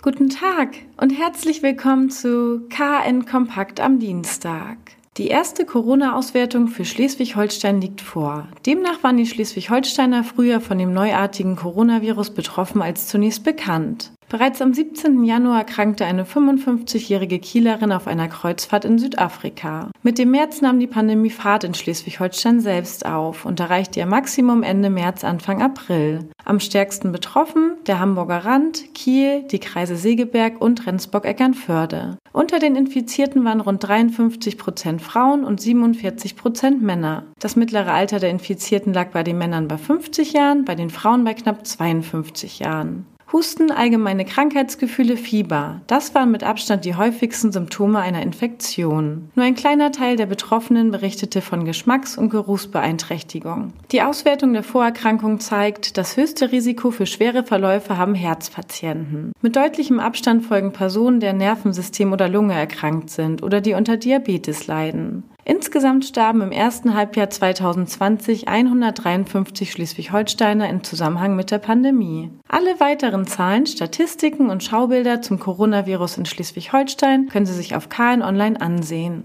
Guten Tag und herzlich willkommen zu KN Kompakt am Dienstag. Die erste Corona-Auswertung für Schleswig-Holstein liegt vor. Demnach waren die Schleswig-Holsteiner früher von dem neuartigen Coronavirus betroffen als zunächst bekannt. Bereits am 17. Januar erkrankte eine 55-jährige Kielerin auf einer Kreuzfahrt in Südafrika. Mit dem März nahm die Pandemie Fahrt in Schleswig-Holstein selbst auf und erreichte ihr Maximum Ende März, Anfang April. Am stärksten betroffen der Hamburger Rand, Kiel, die Kreise Segeberg und Rendsburg-Eckernförde. Unter den Infizierten waren rund 53 Prozent Frauen und 47 Prozent Männer. Das mittlere Alter der Infizierten lag bei den Männern bei 50 Jahren, bei den Frauen bei knapp 52 Jahren. Husten, allgemeine Krankheitsgefühle, Fieber. Das waren mit Abstand die häufigsten Symptome einer Infektion. Nur ein kleiner Teil der Betroffenen berichtete von Geschmacks- und Geruchsbeeinträchtigung. Die Auswertung der Vorerkrankung zeigt, das höchste Risiko für schwere Verläufe haben Herzpatienten. Mit deutlichem Abstand folgen Personen, deren Nervensystem oder Lunge erkrankt sind oder die unter Diabetes leiden. Insgesamt starben im ersten Halbjahr 2020 153 Schleswig-Holsteiner im Zusammenhang mit der Pandemie. Alle weiteren Zahlen, Statistiken und Schaubilder zum Coronavirus in Schleswig-Holstein können Sie sich auf KN Online ansehen.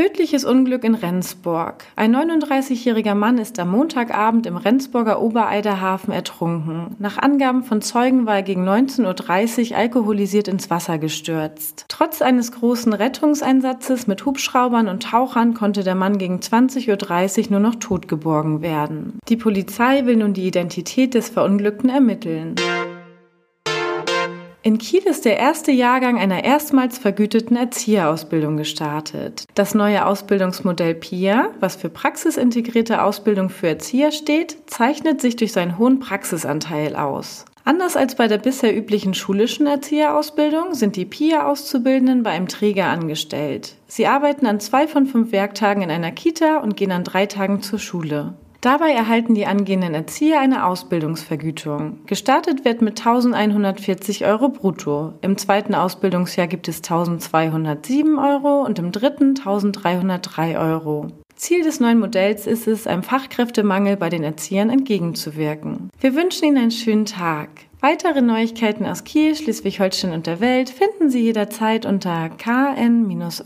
Tödliches Unglück in Rendsburg. Ein 39-jähriger Mann ist am Montagabend im Rendsburger Obereiderhafen ertrunken. Nach Angaben von Zeugen war er gegen 19.30 Uhr alkoholisiert ins Wasser gestürzt. Trotz eines großen Rettungseinsatzes mit Hubschraubern und Tauchern konnte der Mann gegen 20.30 Uhr nur noch tot geborgen werden. Die Polizei will nun die Identität des Verunglückten ermitteln. In Kiel ist der erste Jahrgang einer erstmals vergüteten Erzieherausbildung gestartet. Das neue Ausbildungsmodell PIA, was für praxisintegrierte Ausbildung für Erzieher steht, zeichnet sich durch seinen hohen Praxisanteil aus. Anders als bei der bisher üblichen schulischen Erzieherausbildung sind die PIA-Auszubildenden bei einem Träger angestellt. Sie arbeiten an zwei von fünf Werktagen in einer Kita und gehen an drei Tagen zur Schule. Dabei erhalten die angehenden Erzieher eine Ausbildungsvergütung. Gestartet wird mit 1140 Euro brutto. Im zweiten Ausbildungsjahr gibt es 1207 Euro und im dritten 1303 Euro. Ziel des neuen Modells ist es, einem Fachkräftemangel bei den Erziehern entgegenzuwirken. Wir wünschen Ihnen einen schönen Tag. Weitere Neuigkeiten aus Kiel, Schleswig-Holstein und der Welt finden Sie jederzeit unter kn-online.de.